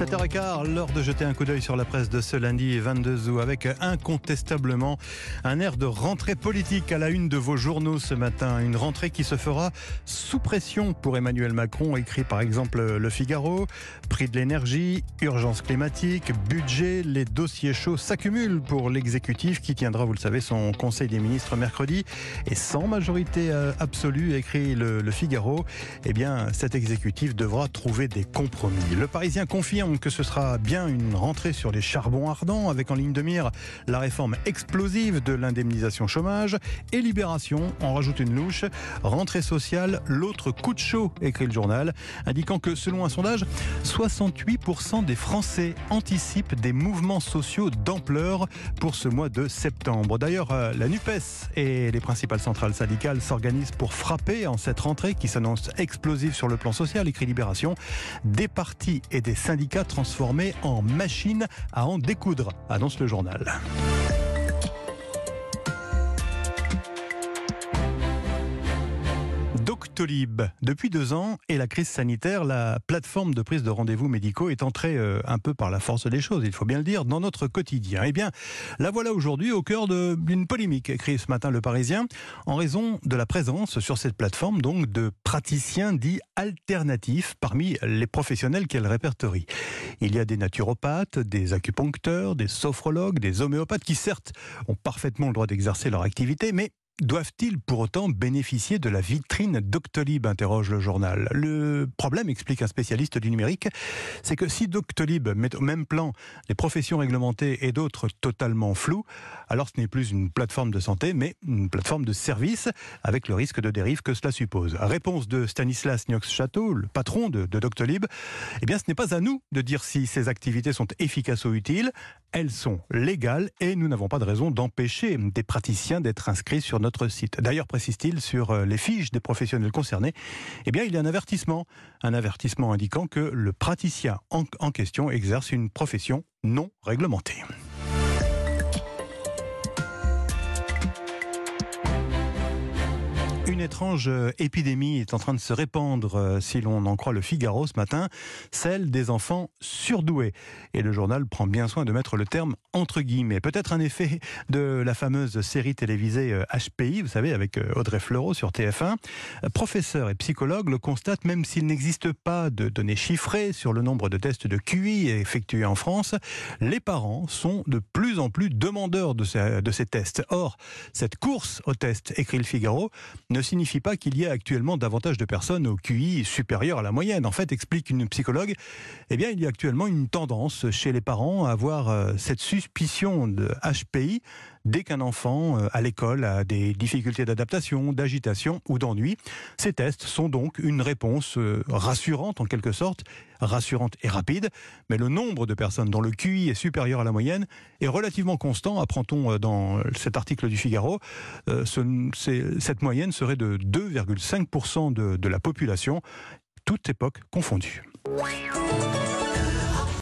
7h15, l'heure de jeter un coup d'œil sur la presse de ce lundi 22 août avec incontestablement un air de rentrée politique à la une de vos journaux ce matin. Une rentrée qui se fera sous pression pour Emmanuel Macron, écrit par exemple Le Figaro. Prix de l'énergie, urgence climatique, budget, les dossiers chauds s'accumulent pour l'exécutif qui tiendra, vous le savez, son conseil des ministres mercredi. Et sans majorité euh, absolue, écrit Le, Figaro, eh bien cet exécutif devra trouver des compromis. Le Parisien confie que ce sera bien une rentrée sur les charbons ardents, avec en ligne de mire la réforme explosive de l'indemnisation chômage et Libération en rajoute une louche. Rentrée sociale, l'autre coup de chaud, écrit le journal, indiquant que selon un sondage, 68% des Français anticipent des mouvements sociaux d'ampleur pour ce mois de septembre. D'ailleurs, euh, la NUPES et les principales centrales syndicales s'organisent pour frapper en cette rentrée qui s'annonce explosive sur le plan social, écrit Libération. Des partis et des syndicats transformé en machine à en découdre, annonce le journal. Doctolib. Depuis deux ans et la crise sanitaire, la plateforme de prise de rendez-vous médicaux est entrée euh, un peu par la force des choses, il faut bien le dire, dans notre quotidien. Eh bien, la voilà aujourd'hui au cœur d'une polémique, écrit ce matin Le Parisien, en raison de la présence sur cette plateforme donc de praticiens dits alternatifs parmi les professionnels qu'elle répertorie. Il y a des naturopathes, des acupuncteurs, des sophrologues, des homéopathes qui certes ont parfaitement le droit d'exercer leur activité, mais Doivent-ils pour autant bénéficier de la vitrine Doctolib interroge le journal. Le problème, explique un spécialiste du numérique, c'est que si Doctolib met au même plan les professions réglementées et d'autres totalement floues, alors ce n'est plus une plateforme de santé, mais une plateforme de service, avec le risque de dérive que cela suppose. Réponse de Stanislas Niox-Château, le patron de, de Doctolib, eh bien ce n'est pas à nous de dire si ces activités sont efficaces ou utiles, elles sont légales et nous n'avons pas de raison d'empêcher des praticiens d'être inscrits sur notre D'ailleurs, précise-t-il, sur euh, les fiches des professionnels concernés, eh bien, il y a un avertissement. Un avertissement indiquant que le praticien en question exerce une profession non réglementée. Une étrange euh, épidémie est en train de se répandre, euh, si l'on en croit le Figaro ce matin, celle des enfants surdoués. Et le journal prend bien soin de mettre le terme entre guillemets. Peut-être un effet de la fameuse série télévisée HPI, euh, vous savez, avec Audrey Fleurot sur TF1. Professeur et psychologue le constatent, même s'il n'existe pas de données chiffrées sur le nombre de tests de QI effectués en France, les parents sont de plus en plus demandeurs de ces, de ces tests. Or, cette course aux tests, écrit le Figaro, ne ne signifie pas qu'il y ait actuellement davantage de personnes au QI supérieur à la moyenne. En fait, explique une psychologue, eh bien, il y a actuellement une tendance chez les parents à avoir euh, cette suspicion de HPI dès qu'un enfant euh, à l'école a des difficultés d'adaptation, d'agitation ou d'ennui. Ces tests sont donc une réponse euh, rassurante en quelque sorte, rassurante et rapide, mais le nombre de personnes dont le QI est supérieur à la moyenne est relativement constant, apprend-on dans cet article du Figaro. cette moyenne serait de 2,5% de, de la population, toute époque confondue.